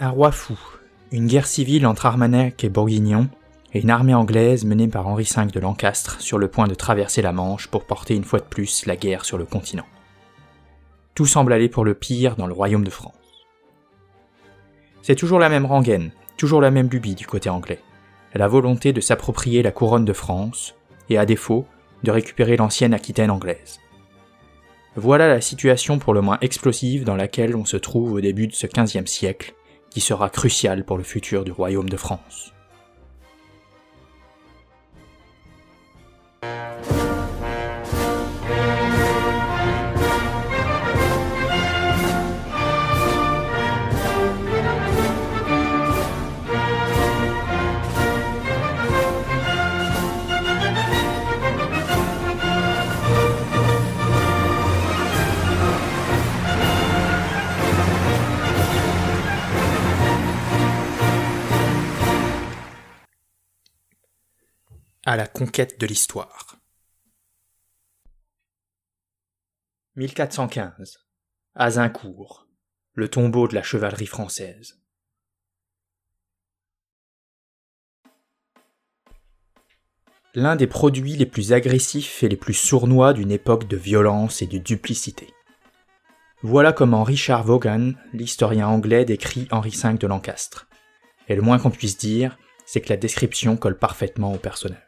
Un roi fou, une guerre civile entre Armagnac et Bourguignon, et une armée anglaise menée par Henri V de Lancastre sur le point de traverser la Manche pour porter une fois de plus la guerre sur le continent. Tout semble aller pour le pire dans le royaume de France. C'est toujours la même rengaine, toujours la même lubie du côté anglais. La volonté de s'approprier la couronne de France, et à défaut, de récupérer l'ancienne Aquitaine anglaise. Voilà la situation pour le moins explosive dans laquelle on se trouve au début de ce XVe siècle, qui sera crucial pour le futur du royaume de France. À la conquête de l'histoire. 1415. Azincourt, le tombeau de la chevalerie française. L'un des produits les plus agressifs et les plus sournois d'une époque de violence et de duplicité. Voilà comment Richard Vaughan, l'historien anglais, décrit Henri V de Lancastre. Et le moins qu'on puisse dire, c'est que la description colle parfaitement au personnage.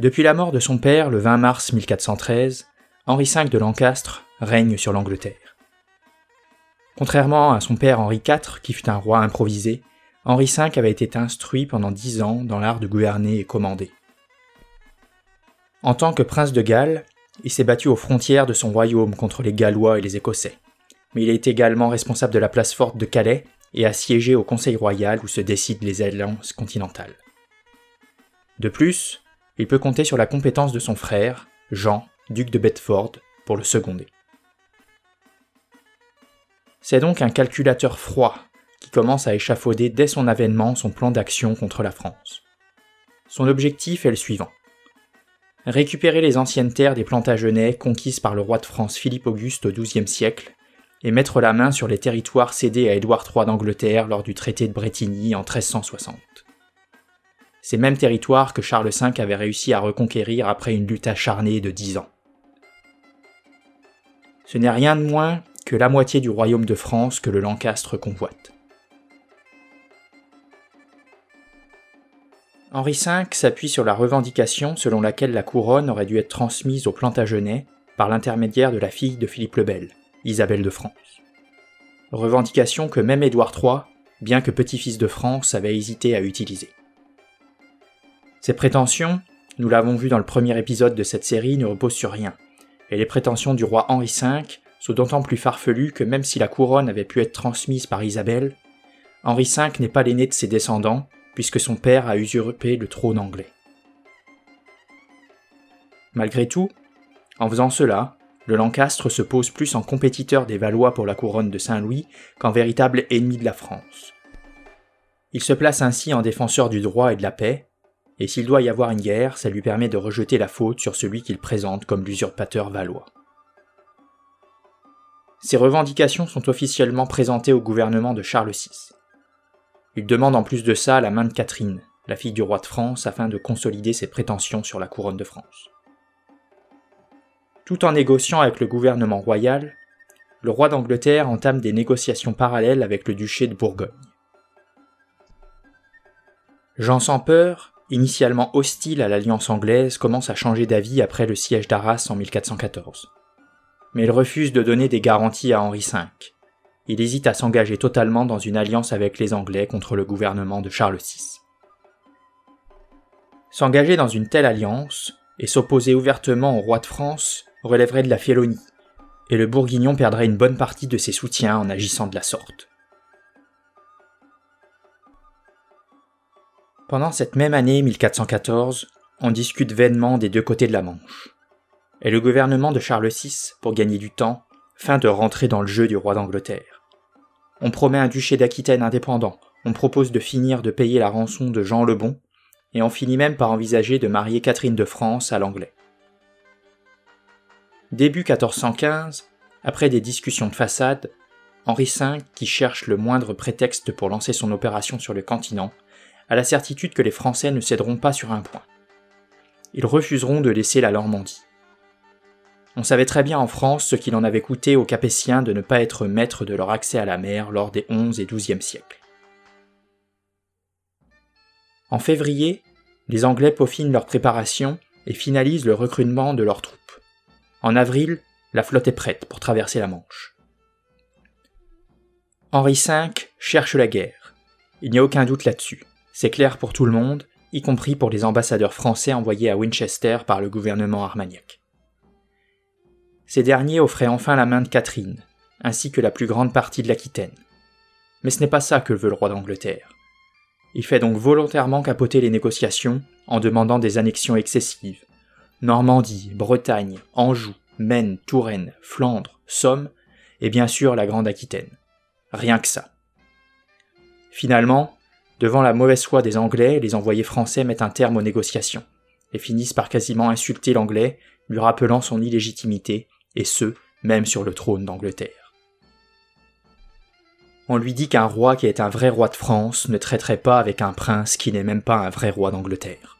Depuis la mort de son père le 20 mars 1413, Henri V de Lancastre règne sur l'Angleterre. Contrairement à son père Henri IV, qui fut un roi improvisé, Henri V avait été instruit pendant dix ans dans l'art de gouverner et commander. En tant que prince de Galles, il s'est battu aux frontières de son royaume contre les Gallois et les Écossais, mais il est également responsable de la place forte de Calais et a siégé au Conseil royal où se décident les alliances continentales. De plus, il peut compter sur la compétence de son frère, Jean, duc de Bedford, pour le seconder. C'est donc un calculateur froid qui commence à échafauder dès son avènement son plan d'action contre la France. Son objectif est le suivant. Récupérer les anciennes terres des Plantagenets conquises par le roi de France Philippe Auguste au XIIe siècle et mettre la main sur les territoires cédés à Édouard III d'Angleterre lors du traité de Bretigny en 1360. Ces mêmes territoires que Charles V avait réussi à reconquérir après une lutte acharnée de dix ans. Ce n'est rien de moins que la moitié du royaume de France que le Lancastre convoite. Henri V s'appuie sur la revendication selon laquelle la couronne aurait dû être transmise aux Plantagenets par l'intermédiaire de la fille de Philippe le Bel, Isabelle de France. Revendication que même Édouard III, bien que petit-fils de France, avait hésité à utiliser. Ces prétentions, nous l'avons vu dans le premier épisode de cette série, ne reposent sur rien, et les prétentions du roi Henri V sont d'autant plus farfelues que même si la couronne avait pu être transmise par Isabelle, Henri V n'est pas l'aîné de ses descendants, puisque son père a usurpé le trône anglais. Malgré tout, en faisant cela, le Lancastre se pose plus en compétiteur des Valois pour la couronne de Saint-Louis qu'en véritable ennemi de la France. Il se place ainsi en défenseur du droit et de la paix, et s'il doit y avoir une guerre, ça lui permet de rejeter la faute sur celui qu'il présente comme l'usurpateur valois. Ces revendications sont officiellement présentées au gouvernement de Charles VI. Il demande en plus de ça la main de Catherine, la fille du roi de France, afin de consolider ses prétentions sur la couronne de France. Tout en négociant avec le gouvernement royal, le roi d'Angleterre entame des négociations parallèles avec le duché de Bourgogne. Jean sans peur, initialement hostile à l'alliance anglaise, commence à changer d'avis après le siège d'Arras en 1414. Mais il refuse de donner des garanties à Henri V. Il hésite à s'engager totalement dans une alliance avec les Anglais contre le gouvernement de Charles VI. S'engager dans une telle alliance et s'opposer ouvertement au roi de France relèverait de la félonie, et le Bourguignon perdrait une bonne partie de ses soutiens en agissant de la sorte. Pendant cette même année 1414, on discute vainement des deux côtés de la Manche. Et le gouvernement de Charles VI, pour gagner du temps, feint de rentrer dans le jeu du roi d'Angleterre. On promet un duché d'Aquitaine indépendant, on propose de finir de payer la rançon de Jean le Bon, et on finit même par envisager de marier Catherine de France à l'anglais. Début 1415, après des discussions de façade, Henri V, qui cherche le moindre prétexte pour lancer son opération sur le continent, a la certitude que les Français ne céderont pas sur un point. Ils refuseront de laisser la Normandie. On savait très bien en France ce qu'il en avait coûté aux Capétiens de ne pas être maîtres de leur accès à la mer lors des XI et XIIe siècles. En février, les Anglais peaufinent leurs préparations et finalisent le recrutement de leurs troupes. En avril, la flotte est prête pour traverser la Manche. Henri V cherche la guerre. Il n'y a aucun doute là-dessus. C'est clair pour tout le monde, y compris pour les ambassadeurs français envoyés à Winchester par le gouvernement armagnac. Ces derniers offraient enfin la main de Catherine, ainsi que la plus grande partie de l'Aquitaine. Mais ce n'est pas ça que veut le roi d'Angleterre. Il fait donc volontairement capoter les négociations en demandant des annexions excessives. Normandie, Bretagne, Anjou, Maine, Touraine, Flandre, Somme, et bien sûr la Grande Aquitaine. Rien que ça. Finalement, devant la mauvaise foi des Anglais, les envoyés français mettent un terme aux négociations, et finissent par quasiment insulter l'Anglais, lui rappelant son illégitimité et ce, même sur le trône d'Angleterre. On lui dit qu'un roi qui est un vrai roi de France ne traiterait pas avec un prince qui n'est même pas un vrai roi d'Angleterre.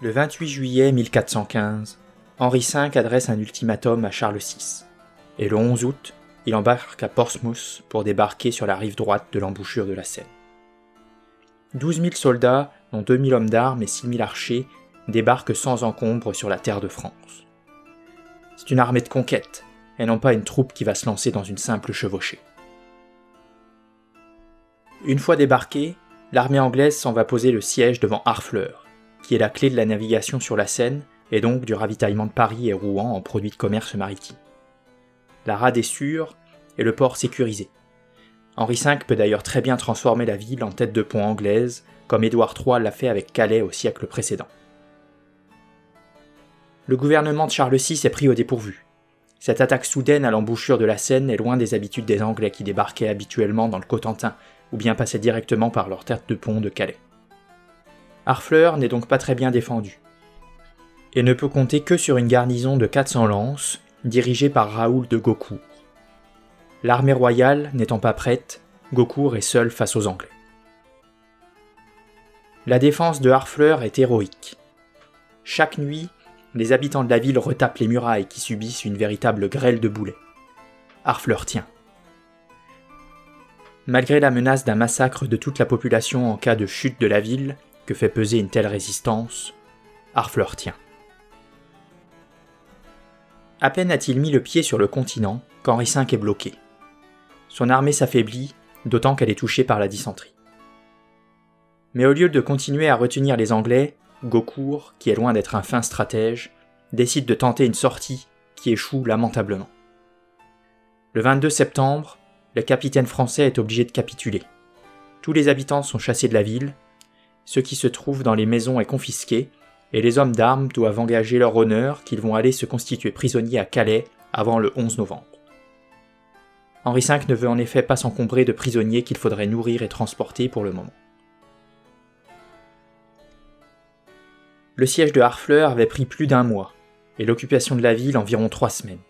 Le 28 juillet 1415, Henri V adresse un ultimatum à Charles VI, et le 11 août, il embarque à Portsmouth pour débarquer sur la rive droite de l'embouchure de la Seine. 12 000 soldats, dont 2 000 hommes d'armes et 6 000 archers, débarquent sans encombre sur la terre de France. C'est une armée de conquête, et non pas une troupe qui va se lancer dans une simple chevauchée. Une fois débarquée, l'armée anglaise s'en va poser le siège devant Harfleur, qui est la clé de la navigation sur la Seine et donc du ravitaillement de Paris et Rouen en produits de commerce maritime. La rade est sûre et le port sécurisé. Henri V peut d'ailleurs très bien transformer la ville en tête de pont anglaise, comme Édouard III l'a fait avec Calais au siècle précédent. Le gouvernement de Charles VI est pris au dépourvu. Cette attaque soudaine à l'embouchure de la Seine est loin des habitudes des Anglais qui débarquaient habituellement dans le Cotentin, ou bien passaient directement par leur tête de pont de Calais. Harfleur n'est donc pas très bien défendu, et ne peut compter que sur une garnison de 400 lances, dirigée par Raoul de Gaucourt. L'armée royale n'étant pas prête, Gaucourt est seul face aux Anglais. La défense de Harfleur est héroïque. Chaque nuit, les habitants de la ville retapent les murailles qui subissent une véritable grêle de boulets. Harfleur tient. Malgré la menace d'un massacre de toute la population en cas de chute de la ville que fait peser une telle résistance, Harfleur tient. À peine a-t-il mis le pied sur le continent qu'Henri V est bloqué son armée s'affaiblit, d'autant qu'elle est touchée par la dysenterie. Mais au lieu de continuer à retenir les Anglais, Gaucourt, qui est loin d'être un fin stratège, décide de tenter une sortie qui échoue lamentablement. Le 22 septembre, le capitaine français est obligé de capituler. Tous les habitants sont chassés de la ville, ce qui se trouve dans les maisons est confisqué, et les hommes d'armes doivent engager leur honneur qu'ils vont aller se constituer prisonniers à Calais avant le 11 novembre. Henri V ne veut en effet pas s'encombrer de prisonniers qu'il faudrait nourrir et transporter pour le moment. Le siège de Harfleur avait pris plus d'un mois, et l'occupation de la ville environ trois semaines.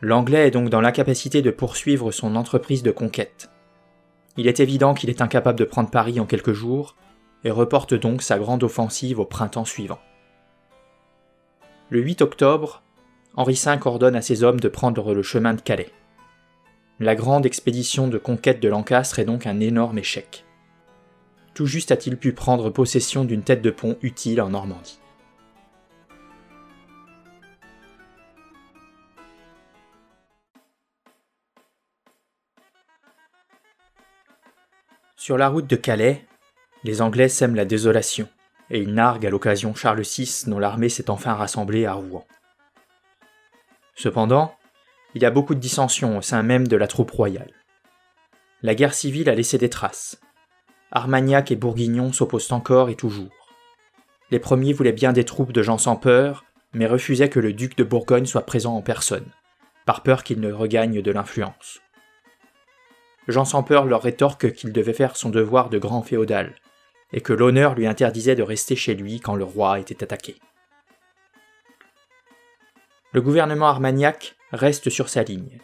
L'Anglais est donc dans l'incapacité de poursuivre son entreprise de conquête. Il est évident qu'il est incapable de prendre Paris en quelques jours, et reporte donc sa grande offensive au printemps suivant. Le 8 octobre, Henri V ordonne à ses hommes de prendre le chemin de Calais. La grande expédition de conquête de Lancastre est donc un énorme échec. Tout juste a-t-il pu prendre possession d'une tête de pont utile en Normandie. Sur la route de Calais, les Anglais sèment la désolation, et ils narguent à l'occasion Charles VI dont l'armée s'est enfin rassemblée à Rouen. Cependant, il y a beaucoup de dissensions au sein même de la troupe royale. La guerre civile a laissé des traces. Armagnac et Bourguignon s'opposent encore et toujours. Les premiers voulaient bien des troupes de gens sans peur, mais refusaient que le duc de Bourgogne soit présent en personne, par peur qu'il ne regagne de l'influence. Jean sans peur leur rétorque qu'il devait faire son devoir de grand féodal, et que l'honneur lui interdisait de rester chez lui quand le roi était attaqué. Le gouvernement armagnac reste sur sa ligne,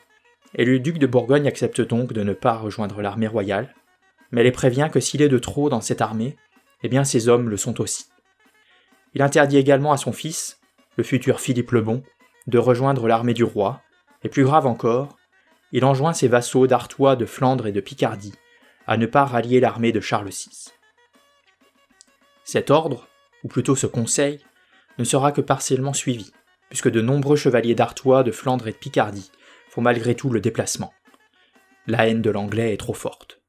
et le duc de Bourgogne accepte donc de ne pas rejoindre l'armée royale, mais les prévient que s'il est de trop dans cette armée, eh bien ses hommes le sont aussi. Il interdit également à son fils, le futur Philippe le Bon, de rejoindre l'armée du roi, et plus grave encore, il enjoint ses vassaux d'Artois, de Flandre et de Picardie à ne pas rallier l'armée de Charles VI. Cet ordre, ou plutôt ce conseil, ne sera que partiellement suivi, puisque de nombreux chevaliers d'Artois, de Flandre et de Picardie font malgré tout le déplacement. La haine de l'anglais est trop forte.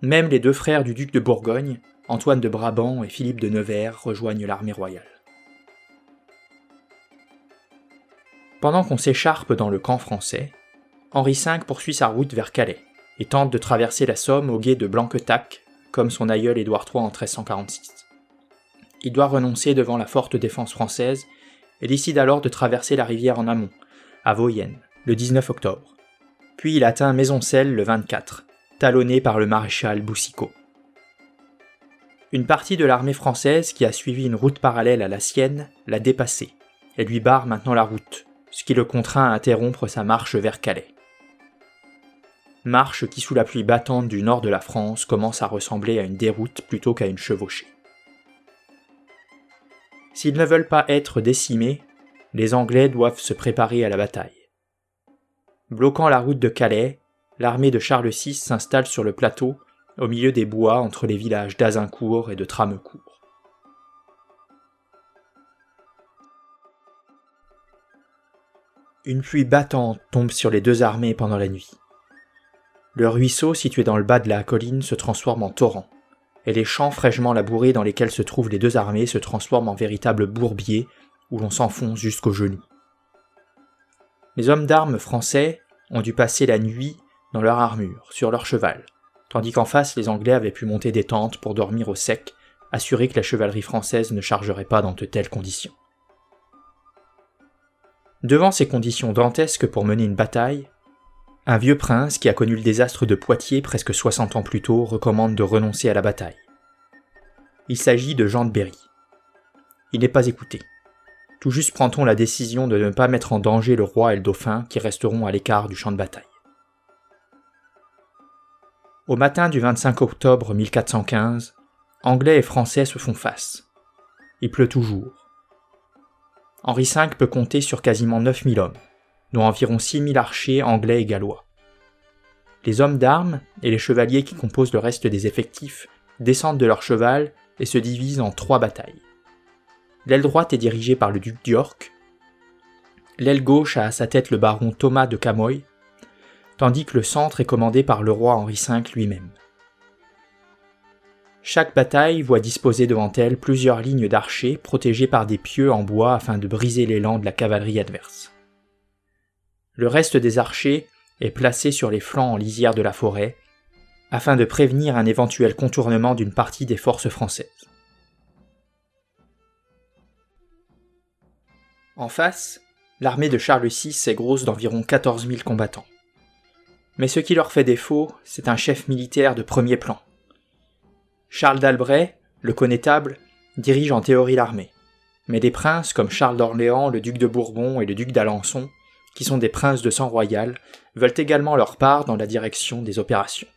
Même les deux frères du duc de Bourgogne, Antoine de Brabant et Philippe de Nevers, rejoignent l'armée royale. Pendant qu'on s'écharpe dans le camp français, Henri V poursuit sa route vers Calais et tente de traverser la Somme au guet de Blanquetac, comme son aïeul Édouard III en 1346. Il doit renoncer devant la forte défense française et décide alors de traverser la rivière en amont, à Vauyenne, le 19 octobre. Puis il atteint Maisoncelles le 24, talonné par le maréchal Boussicot. Une partie de l'armée française qui a suivi une route parallèle à la sienne l'a dépassé et lui barre maintenant la route, ce qui le contraint à interrompre sa marche vers Calais. Marche qui sous la pluie battante du nord de la France commence à ressembler à une déroute plutôt qu'à une chevauchée. S'ils ne veulent pas être décimés, les Anglais doivent se préparer à la bataille. Bloquant la route de Calais, l'armée de Charles VI s'installe sur le plateau, au milieu des bois entre les villages d'Azincourt et de Tramecourt. Une pluie battante tombe sur les deux armées pendant la nuit. Le ruisseau situé dans le bas de la colline se transforme en torrent, et les champs fraîchement labourés dans lesquels se trouvent les deux armées se transforment en véritables bourbiers où l'on s'enfonce jusqu'aux genoux. Les hommes d'armes français ont dû passer la nuit dans leur armure, sur leur cheval, tandis qu'en face les Anglais avaient pu monter des tentes pour dormir au sec, assurés que la chevalerie française ne chargerait pas dans de telles conditions. Devant ces conditions dantesques pour mener une bataille, un vieux prince qui a connu le désastre de Poitiers presque 60 ans plus tôt recommande de renoncer à la bataille. Il s'agit de Jean de Berry. Il n'est pas écouté. Tout juste prend-on la décision de ne pas mettre en danger le roi et le dauphin qui resteront à l'écart du champ de bataille. Au matin du 25 octobre 1415, Anglais et Français se font face. Il pleut toujours. Henri V peut compter sur quasiment 9000 hommes, dont environ 6000 archers anglais et gallois. Les hommes d'armes et les chevaliers qui composent le reste des effectifs descendent de leur cheval et se divisent en trois batailles. L'aile droite est dirigée par le duc d'York, l'aile gauche a à sa tête le baron Thomas de Camoy, tandis que le centre est commandé par le roi Henri V lui-même. Chaque bataille voit disposer devant elle plusieurs lignes d'archers protégés par des pieux en bois afin de briser l'élan de la cavalerie adverse. Le reste des archers est placé sur les flancs en lisière de la forêt, afin de prévenir un éventuel contournement d'une partie des forces françaises. En face, l'armée de Charles VI est grosse d'environ 14 000 combattants. Mais ce qui leur fait défaut, c'est un chef militaire de premier plan. Charles d'Albret, le connétable, dirige en théorie l'armée. Mais des princes comme Charles d'Orléans, le duc de Bourbon et le duc d'Alençon, qui sont des princes de sang royal, veulent également leur part dans la direction des opérations.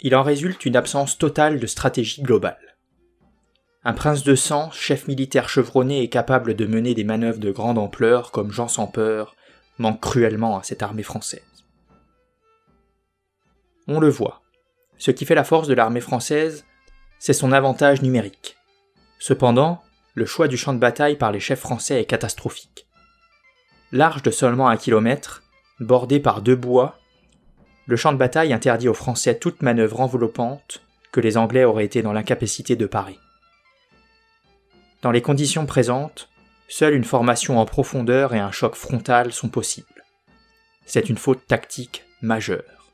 Il en résulte une absence totale de stratégie globale. Un prince de sang, chef militaire chevronné et capable de mener des manœuvres de grande ampleur comme Jean sans peur, manque cruellement à cette armée française. On le voit. Ce qui fait la force de l'armée française, c'est son avantage numérique. Cependant, le choix du champ de bataille par les chefs français est catastrophique. Large de seulement un kilomètre, bordé par deux bois, le champ de bataille interdit aux Français toute manœuvre enveloppante que les Anglais auraient été dans l'incapacité de parer. Dans les conditions présentes, Seule une formation en profondeur et un choc frontal sont possibles. C'est une faute tactique majeure.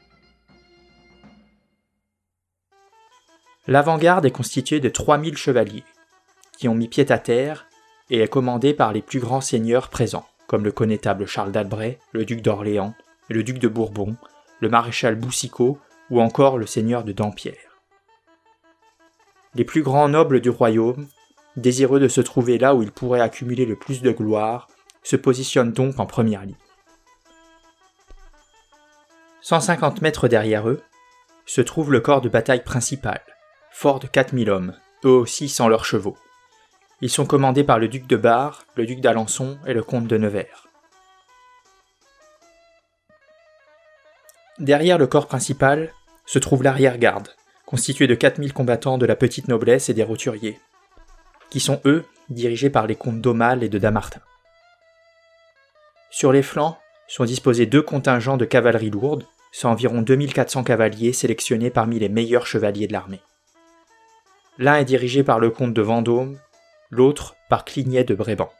L'avant-garde est constituée de 3000 chevaliers, qui ont mis pied à terre et est commandée par les plus grands seigneurs présents, comme le connétable Charles d'Albret, le duc d'Orléans, le duc de Bourbon, le maréchal Boussicot ou encore le seigneur de Dampierre. les plus grands nobles du royaume, désireux de se trouver là où ils pourraient accumuler le plus de gloire, se positionnent donc en première ligne. 150 mètres derrière eux se trouve le corps de bataille principal, fort de 4000 hommes, eux aussi sans leurs chevaux. Ils sont commandés par le duc de Bar, le duc d'Alençon et le comte de Nevers. Derrière le corps principal se trouve l'arrière-garde, constitué de 4000 combattants de la petite noblesse et des roturiers, qui sont eux dirigés par les comtes d'Aumale et de Damartin. Sur les flancs sont disposés deux contingents de cavalerie lourde, soit environ 2400 cavaliers sélectionnés parmi les meilleurs chevaliers de l'armée. L'un est dirigé par le comte de Vendôme, l'autre par Clignet de Brébant.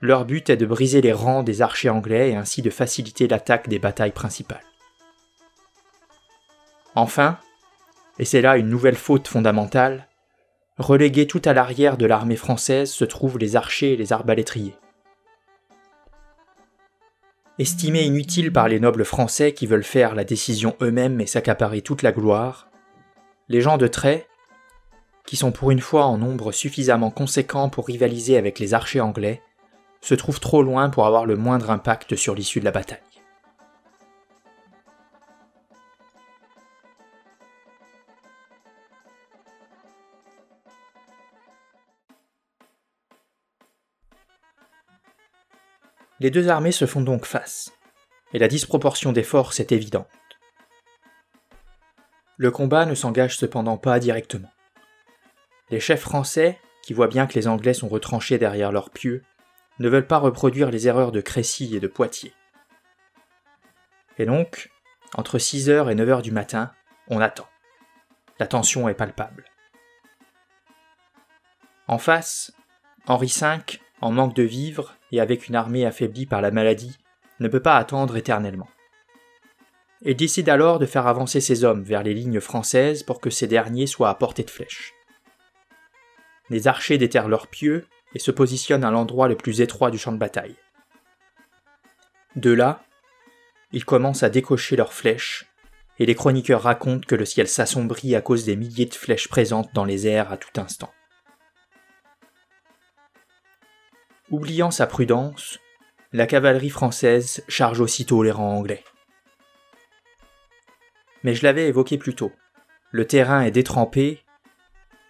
Leur but est de briser les rangs des archers anglais et ainsi de faciliter l'attaque des batailles principales. Enfin, et c'est là une nouvelle faute fondamentale, relégués tout à l'arrière de l'armée française se trouvent les archers et les arbalétriers. Estimés inutiles par les nobles français qui veulent faire la décision eux-mêmes et s'accaparer toute la gloire, les gens de trait, qui sont pour une fois en nombre suffisamment conséquent pour rivaliser avec les archers anglais, se trouvent trop loin pour avoir le moindre impact sur l'issue de la bataille. Les deux armées se font donc face, et la disproportion des forces est évidente. Le combat ne s'engage cependant pas directement. Les chefs français, qui voient bien que les Anglais sont retranchés derrière leurs pieux, ne veulent pas reproduire les erreurs de Crécy et de Poitiers. Et donc, entre 6h et 9h du matin, on attend. La tension est palpable. En face, Henri V, en manque de vivres et avec une armée affaiblie par la maladie, ne peut pas attendre éternellement. Il décide alors de faire avancer ses hommes vers les lignes françaises pour que ces derniers soient à portée de flèche. Les archers déterrent leurs pieux et se positionnent à l'endroit le plus étroit du champ de bataille. De là, ils commencent à décocher leurs flèches, et les chroniqueurs racontent que le ciel s'assombrit à cause des milliers de flèches présentes dans les airs à tout instant. Oubliant sa prudence, la cavalerie française charge aussitôt les rangs anglais. Mais je l'avais évoqué plus tôt. Le terrain est détrempé,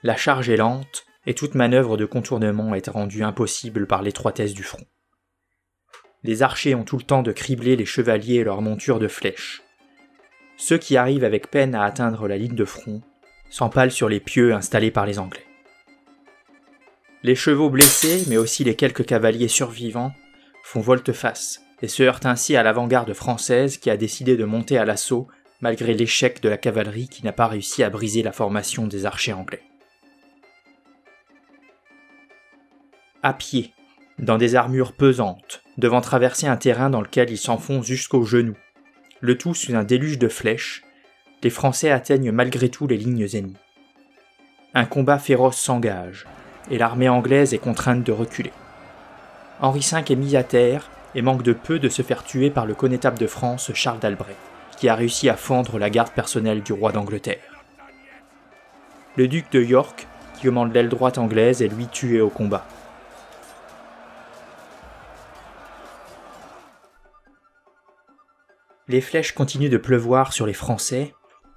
la charge est lente, et toute manœuvre de contournement est rendue impossible par l'étroitesse du front. Les archers ont tout le temps de cribler les chevaliers et leurs montures de flèches. Ceux qui arrivent avec peine à atteindre la ligne de front s'empalent sur les pieux installés par les Anglais. Les chevaux blessés, mais aussi les quelques cavaliers survivants, font volte-face et se heurtent ainsi à l'avant-garde française qui a décidé de monter à l'assaut malgré l'échec de la cavalerie qui n'a pas réussi à briser la formation des archers anglais. À pied, dans des armures pesantes, devant traverser un terrain dans lequel ils s'enfoncent jusqu'aux genoux. Le tout sous un déluge de flèches, les Français atteignent malgré tout les lignes ennemies. Un combat féroce s'engage, et l'armée anglaise est contrainte de reculer. Henri V est mis à terre et manque de peu de se faire tuer par le connétable de France Charles d'Albret, qui a réussi à fendre la garde personnelle du roi d'Angleterre. Le duc de York, qui commande l'aile droite anglaise, est lui tué au combat. Les flèches continuent de pleuvoir sur les Français,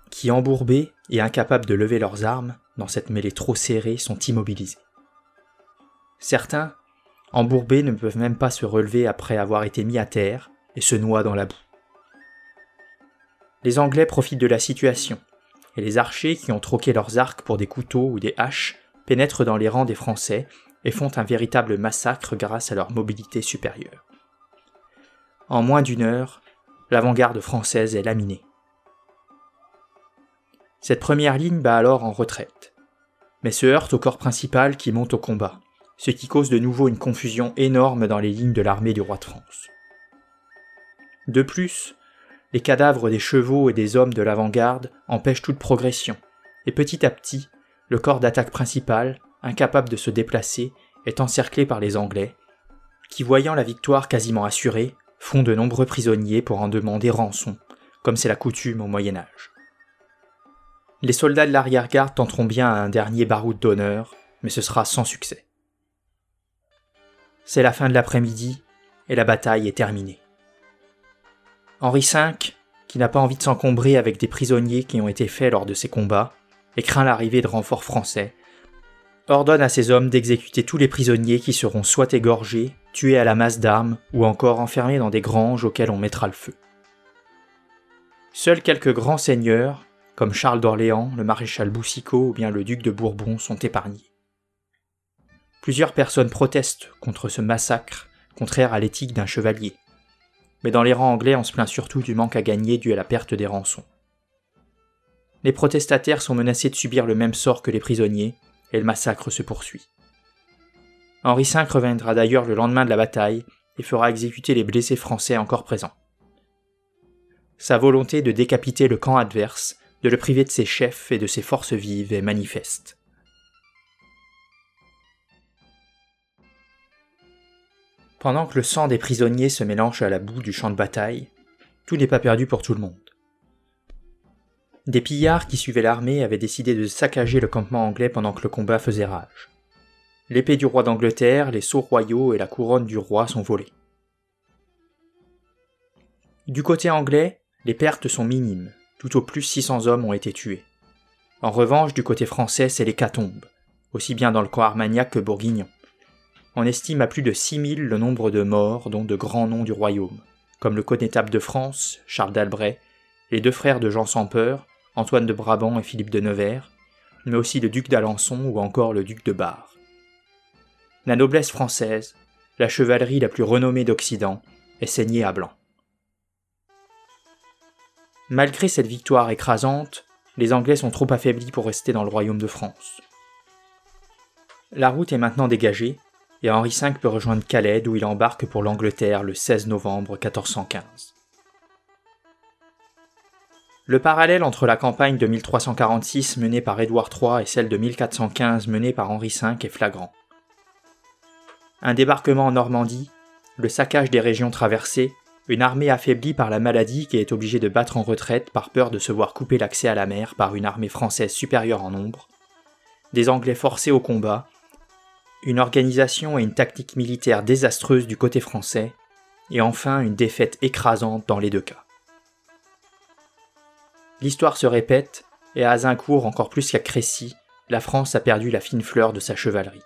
qui, embourbés et incapables de lever leurs armes dans cette mêlée trop serrée, sont immobilisés. Certains, embourbés, ne peuvent même pas se relever après avoir été mis à terre et se noient dans la boue. Les Anglais profitent de la situation, et les archers qui ont troqué leurs arcs pour des couteaux ou des haches pénètrent dans les rangs des Français et font un véritable massacre grâce à leur mobilité supérieure. En moins d'une heure, l'avant-garde française est laminée. Cette première ligne bat alors en retraite, mais se heurte au corps principal qui monte au combat, ce qui cause de nouveau une confusion énorme dans les lignes de l'armée du roi de France. De plus, les cadavres des chevaux et des hommes de l'avant-garde empêchent toute progression, et petit à petit, le corps d'attaque principal, incapable de se déplacer, est encerclé par les Anglais, qui, voyant la victoire quasiment assurée, font de nombreux prisonniers pour en demander rançon, comme c'est la coutume au Moyen Âge. Les soldats de l'arrière-garde tenteront bien un dernier baroud d'honneur, mais ce sera sans succès. C'est la fin de l'après-midi, et la bataille est terminée. Henri V, qui n'a pas envie de s'encombrer avec des prisonniers qui ont été faits lors de ces combats, et craint l'arrivée de renforts français, ordonne à ses hommes d'exécuter tous les prisonniers qui seront soit égorgés, tués à la masse d'armes, ou encore enfermés dans des granges auxquelles on mettra le feu. Seuls quelques grands seigneurs, comme Charles d'Orléans, le maréchal Boucicaut ou bien le duc de Bourbon, sont épargnés. Plusieurs personnes protestent contre ce massacre, contraire à l'éthique d'un chevalier. Mais dans les rangs anglais, on se plaint surtout du manque à gagner dû à la perte des rançons. Les protestataires sont menacés de subir le même sort que les prisonniers, et le massacre se poursuit. Henri V reviendra d'ailleurs le lendemain de la bataille et fera exécuter les blessés français encore présents. Sa volonté de décapiter le camp adverse, de le priver de ses chefs et de ses forces vives est manifeste. Pendant que le sang des prisonniers se mélange à la boue du champ de bataille, tout n'est pas perdu pour tout le monde. Des pillards qui suivaient l'armée avaient décidé de saccager le campement anglais pendant que le combat faisait rage. L'épée du roi d'Angleterre, les sceaux royaux et la couronne du roi sont volés. Du côté anglais, les pertes sont minimes, tout au plus 600 hommes ont été tués. En revanche, du côté français, c'est l'hécatombe, aussi bien dans le camp Armagnac que Bourguignon. On estime à plus de 6000 le nombre de morts, dont de grands noms du royaume, comme le connétable de France, Charles d'Albret, les deux frères de Jean sans peur, Antoine de Brabant et Philippe de Nevers, mais aussi le duc d'Alençon ou encore le duc de Bar. La noblesse française, la chevalerie la plus renommée d'Occident, est saignée à blanc. Malgré cette victoire écrasante, les Anglais sont trop affaiblis pour rester dans le royaume de France. La route est maintenant dégagée, et Henri V peut rejoindre Calais d'où il embarque pour l'Angleterre le 16 novembre 1415. Le parallèle entre la campagne de 1346 menée par Édouard III et celle de 1415 menée par Henri V est flagrant. Un débarquement en Normandie, le saccage des régions traversées, une armée affaiblie par la maladie qui est obligée de battre en retraite par peur de se voir couper l'accès à la mer par une armée française supérieure en nombre, des Anglais forcés au combat, une organisation et une tactique militaire désastreuse du côté français, et enfin une défaite écrasante dans les deux cas. L'histoire se répète, et à Azincourt encore plus qu'à Crécy, la France a perdu la fine fleur de sa chevalerie.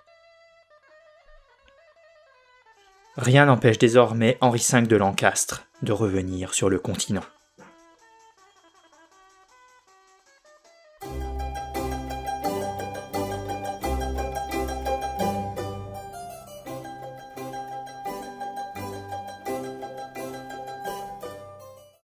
Rien n'empêche désormais Henri V de Lancastre de revenir sur le continent.